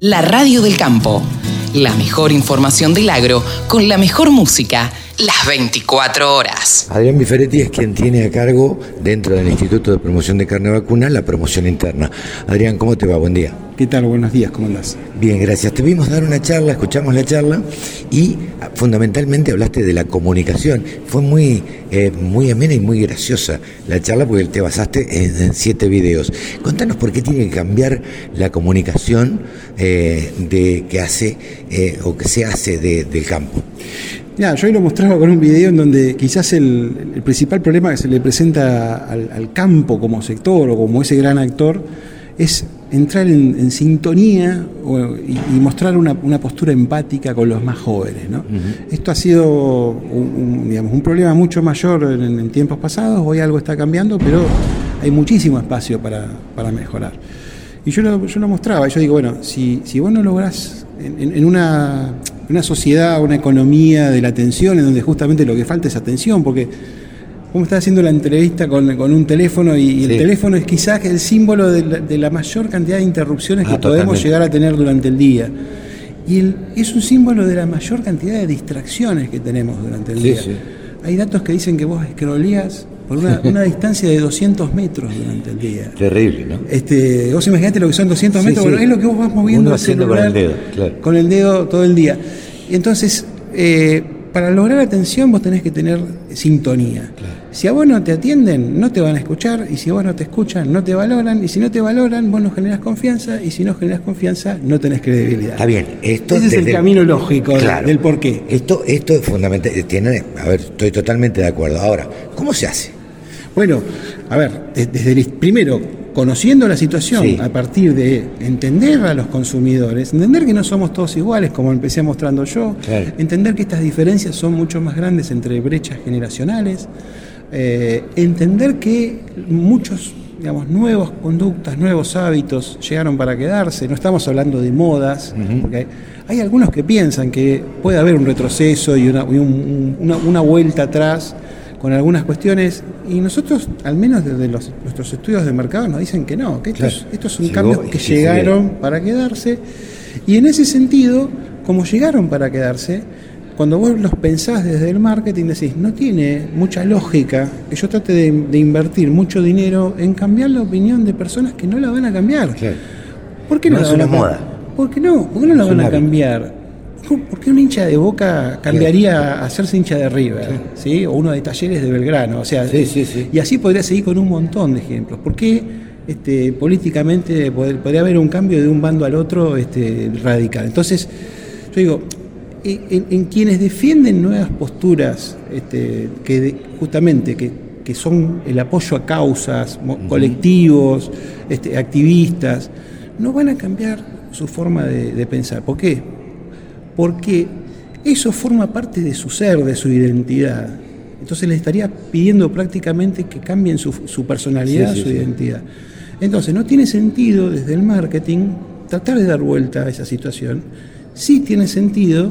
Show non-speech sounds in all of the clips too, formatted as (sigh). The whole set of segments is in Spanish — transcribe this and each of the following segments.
La radio del campo. La mejor información del agro con la mejor música las 24 horas. Adrián Biferetti es quien tiene a cargo dentro del Instituto de Promoción de Carne Vacuna la promoción interna. Adrián, ¿cómo te va? Buen día. ¿Qué tal? Buenos días, ¿cómo andás? Bien, gracias. Te vimos dar una charla, escuchamos la charla y ah, fundamentalmente hablaste de la comunicación. Fue muy, eh, muy amena y muy graciosa la charla porque te basaste en, siete videos. Contanos por qué tiene que cambiar la comunicación eh, de, que hace eh, o que se hace del campo. Ya, yo hoy lo mostraba con un video en donde quizás el, principal problema que se le presenta al, campo como sector o como ese gran actor es entrar en, sintonía y, mostrar una, postura empática con los más jóvenes. ¿no? Esto ha sido un, digamos, un problema mucho mayor en, tiempos pasados, hoy algo está cambiando, pero hay muchísimo espacio para, mejorar. Y yo lo, yo lo mostraba, yo digo, bueno, si, si vos no lográs en una una sociedad, una economía de la atención, en donde justamente lo que falta es atención, porque como estás haciendo la entrevista con, un teléfono y, el teléfono es quizás el símbolo de la, mayor cantidad de interrupciones que ah, podemos llegar a tener durante el día. Y es un símbolo de la mayor cantidad de distracciones que tenemos durante el día. Hay datos que dicen que vos escrolías por una, distancia de 200 metros durante el día. Terrible, ¿no? Este, vos imaginate lo que son 200 metros, es lo que vos vas moviendo con el dedo, con el dedo todo el día. Entonces, eh, para lograr atención vos tenés que tener sintonía. Si a vos no te atienden, no te van a escuchar, y si a vos no te escuchan, no te valoran, y si no te valoran, vos no generas confianza, y si no generas confianza, no tenés credibilidad. Está bien, esto Ese es el camino lógico del por qué. Esto, esto es fundamental, tiene, a ver, estoy totalmente de acuerdo. Ahora, ¿cómo se hace? Bueno, a ver, desde el primero conociendo la situación a partir de entender a los consumidores, entender que no somos todos iguales, como empecé mostrando yo, entender que estas diferencias son mucho más grandes entre brechas generacionales, eh, entender que muchos digamos, nuevas conductas, nuevos hábitos llegaron para quedarse, no estamos hablando de modas, porque hay, algunos que piensan que puede haber un retroceso y una, una vuelta atrás con algunas cuestiones y nosotros, al menos desde los, nuestros estudios de mercado, nos dicen que no, que estos, estos son cambios que llegaron para quedarse y en ese sentido, como llegaron para quedarse, cuando vos los pensás desde el marketing decís, no tiene mucha lógica que yo trate de, invertir mucho dinero en cambiar la opinión de personas que no la van a cambiar. ¿Por qué no, es una moda? ¿Por qué no? ¿Por qué no la van a cambiar? ¿Por qué un hincha de Boca cambiaría a hacerse hincha de River? ¿sí? O uno de Talleres de Belgrano. O sea, y así podría seguir con un montón de ejemplos. ¿Por qué este, políticamente podría haber un cambio de un bando al otro este, radical? Entonces, yo digo, en, quienes defienden nuevas posturas, este, que justamente que, son el apoyo a causas, colectivos, este, activistas, no van a cambiar su forma de, de pensar. ¿Por qué? Porque eso forma parte de su ser, de su identidad. Entonces le estaría pidiendo prácticamente que cambien su, personalidad, su identidad. Entonces no tiene sentido desde el marketing tratar de dar vuelta a esa situación. Sí tiene sentido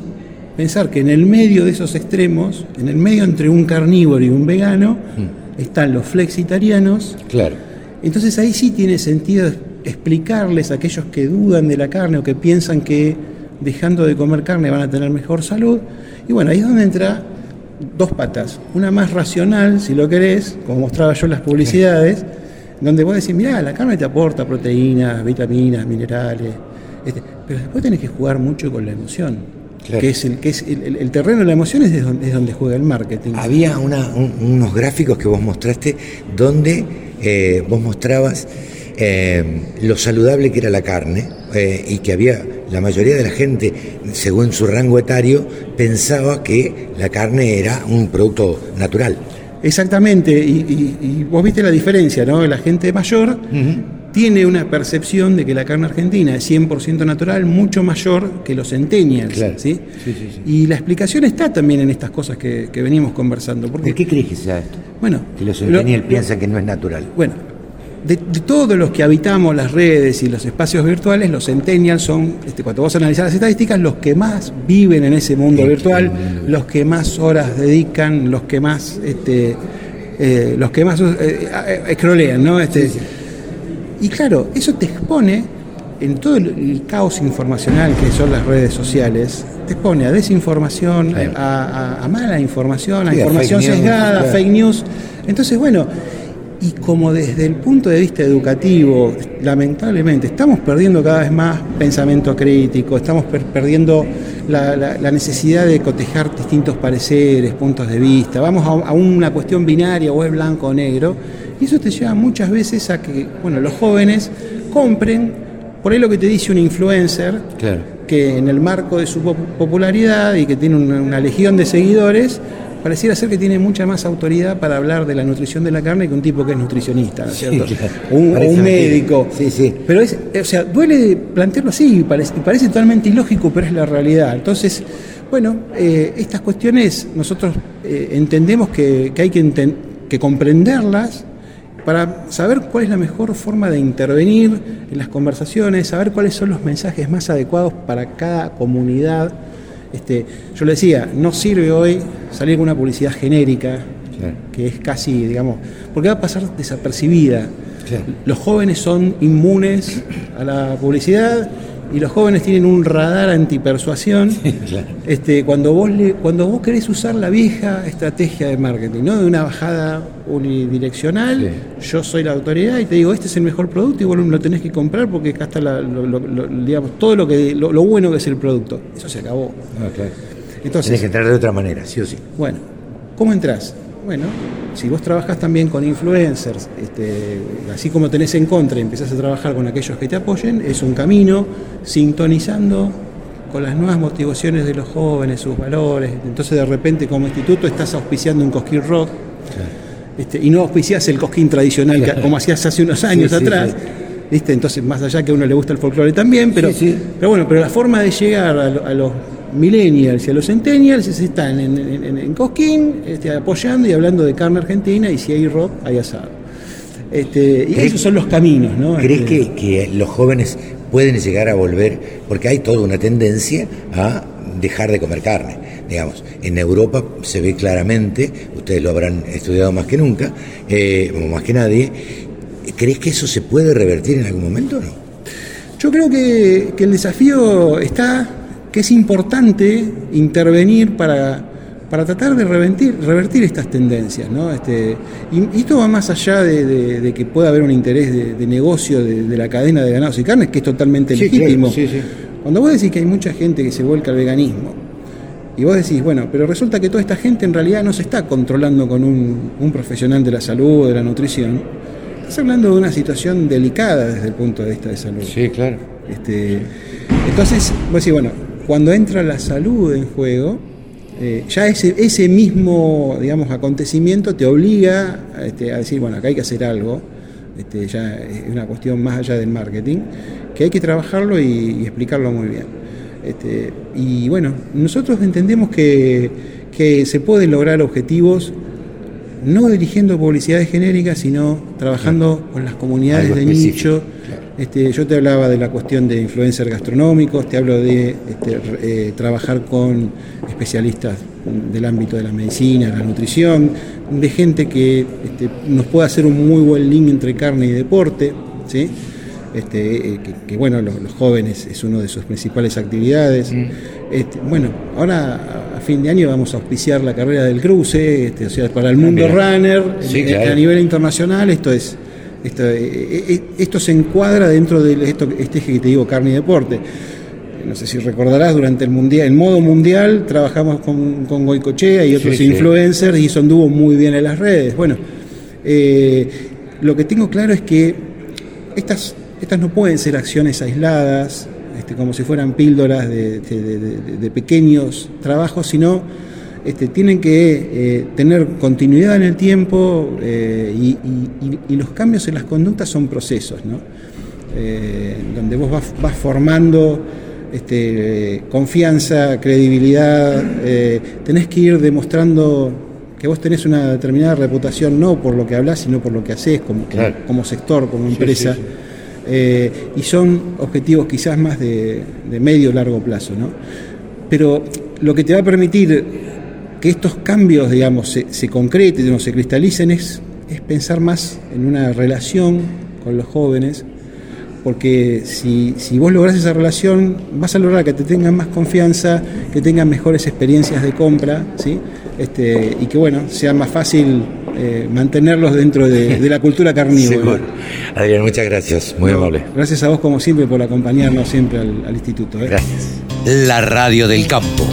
pensar que en el medio de esos extremos, en el medio entre un carnívoro y un vegano, mm. están los flexitarianos. Claro. Entonces ahí sí tiene sentido explicarles a aquellos que dudan de la carne o que piensan que dejando de comer carne van a tener mejor salud. Y bueno, ahí es donde entra dos patas. Una más racional, si lo querés, como mostraba yo en las publicidades, donde vos decís, mirá, la carne te aporta proteínas, vitaminas, minerales, este, pero después tenés que jugar mucho con la emoción. Que es, el, que es el, terreno de la emoción es, donde, es donde juega el marketing. Había unos gráficos que vos mostraste donde eh, vos mostrabas eh, lo saludable que era la carne eh, y que había la mayoría de la gente, según su rango etario, pensaba que la carne era un producto natural. Exactamente, y, vos viste la diferencia, ¿no? La gente mayor tiene una percepción de que la carne argentina es 100% natural, mucho mayor que los centennials. ¿sí? Y la explicación está también en estas cosas que, venimos conversando. Porque, ¿De qué crees que sea esto? Bueno, que los centennials piensan que no es natural. Bueno, de, todos los que habitamos las redes y los espacios virtuales, los centennials son, este, cuando vos analizás las estadísticas, los que más viven en ese mundo virtual, los que más horas dedican, los que más, este, eh, los que más eh, eh, escrolean, ¿no? Este, Y claro, eso te expone en todo el, caos informacional que son las redes sociales, te expone a desinformación, a, mala información, a información sesgada, fake news. Entonces, bueno, y como desde el punto de vista educativo, lamentablemente, estamos perdiendo cada vez más pensamiento crítico, estamos perdiendo la, necesidad de cotejar distintos pareceres, puntos de vista, vamos a, una cuestión binaria o es blanco o negro, y eso te lleva muchas veces a que bueno, los jóvenes compren por ahí lo que te dice un influencer, que en el marco de su popularidad y que tiene una, legión de seguidores, pareciera ser que tiene mucha más autoridad para hablar de la nutrición de la carne que un tipo que es nutricionista, ¿no es cierto? un, o un médico. Sí, sí. Pero es, o sea, duele plantearlo así y parece, parece totalmente ilógico, pero es la realidad. Entonces, bueno, eh, estas cuestiones nosotros eh, entendemos que, hay que, que comprenderlas para saber cuál es la mejor forma de intervenir en las conversaciones, saber cuáles son los mensajes más adecuados para cada comunidad. Este, yo le decía, no sirve hoy salir con una publicidad genérica, que es casi, digamos, porque va a pasar desapercibida. Los jóvenes son inmunes a la publicidad y los jóvenes tienen un radar antipersuasión. este, cuando, vos le, cuando vos querés usar la vieja estrategia de marketing, ¿no? de una bajada unidireccional, yo soy la autoridad y te digo, este es el mejor producto y vos lo tenés que comprar porque acá está digamos, todo lo, que, lo, bueno que es el producto. Eso se acabó. Ah, Entonces, Tenés que entrar de otra manera, sí o sí. Bueno, ¿cómo entras? Bueno, si vos trabajas también con influencers, este, así como tenés en contra y empezás a trabajar con aquellos que te apoyen, es un camino sintonizando con las nuevas motivaciones de los jóvenes, sus valores. Entonces de repente como instituto estás auspiciando un cosquín rock. Este, y no auspiciás el cosquín tradicional como hacías hace unos años atrás. Entonces, más allá que a uno le gusta el folclore también, pero, pero bueno, pero la forma de llegar a los millennials y a los centennials están en, Cosquín este, apoyando y hablando de carne argentina y si hay rock, hay asado. Este, y esos son los caminos, ¿no? ¿Crees este, que, los jóvenes pueden llegar a volver? Porque hay toda una tendencia a dejar de comer carne. Digamos, en Europa se ve claramente, ustedes lo habrán estudiado más que nunca, eh, más que nadie. ¿Crees que eso se puede revertir en algún momento o no? Yo creo que, que el desafío está que es importante intervenir para, para tratar de revertir, revertir estas tendencias. ¿no? Este, y, esto va más allá de, que pueda haber un interés de, negocio de, la cadena de ganados y carnes, que es totalmente legítimo. Cuando vos decís que hay mucha gente que se vuelca al veganismo, y vos decís, bueno, pero resulta que toda esta gente en realidad no se está controlando con un, un profesional de la salud o de la nutrición, estás hablando de una situación delicada desde el punto de vista de salud. Sí, claro. Este, entonces, vos decís, bueno, cuando entra la salud en juego, eh, ya ese, ese mismo digamos, acontecimiento te obliga este, a decir, bueno, acá hay que hacer algo, este, ya es una cuestión más allá del marketing, que hay que trabajarlo y, explicarlo muy bien. Este, y bueno, nosotros entendemos que, que se pueden lograr objetivos no dirigiendo publicidades genéricas, sino trabajando con las comunidades de nicho este, yo te hablaba de la cuestión de influencers gastronómicos, te hablo de este, eh, trabajar con especialistas del ámbito de la medicina, la nutrición, de gente que este, nos pueda hacer un muy buen link entre carne y deporte, ¿sí? Este, eh, que, bueno, los, jóvenes es una de sus principales actividades. Mm. Este, bueno, ahora a, fin de año vamos a auspiciar la carrera del cruce, este, o sea, para el mundo runner, eh, a nivel internacional, esto es esto, eh, eh, eh, esto se encuadra dentro de esto, este eje que te digo, carne y deporte. No sé si recordarás, durante el mundial, el modo mundial trabajamos con, con Goicochea y otros influencers y eso anduvo muy bien en las redes. Bueno, lo que tengo claro es que estas, estas no pueden ser acciones aisladas, este, como si fueran píldoras de, de pequeños trabajos, sino este, tienen que eh, tener continuidad en el tiempo eh, y, los cambios en las conductas son procesos, eh, donde vos vas, formando este, confianza, credibilidad, tenés que ir demostrando que vos tenés una determinada reputación no por lo que hablas, sino por lo que haces como, como, sector, como empresa. y son objetivos quizás más de, de medio largo plazo. ¿no? Pero lo que te va a permitir que estos cambios, digamos, se, concreten o se cristalicen es, es pensar más en una relación con los jóvenes, porque si, si vos lográs esa relación, vas a lograr que te tengan más confianza, que tengan mejores experiencias de compra, ¿sí? Este, y que bueno, sea más fácil eh, mantenerlos dentro de, la cultura (laughs) carnívora. Adrián, muchas gracias, muy amable. Gracias a vos como siempre por acompañarnos siempre al, instituto. ¿eh? Gracias. La radio del campo.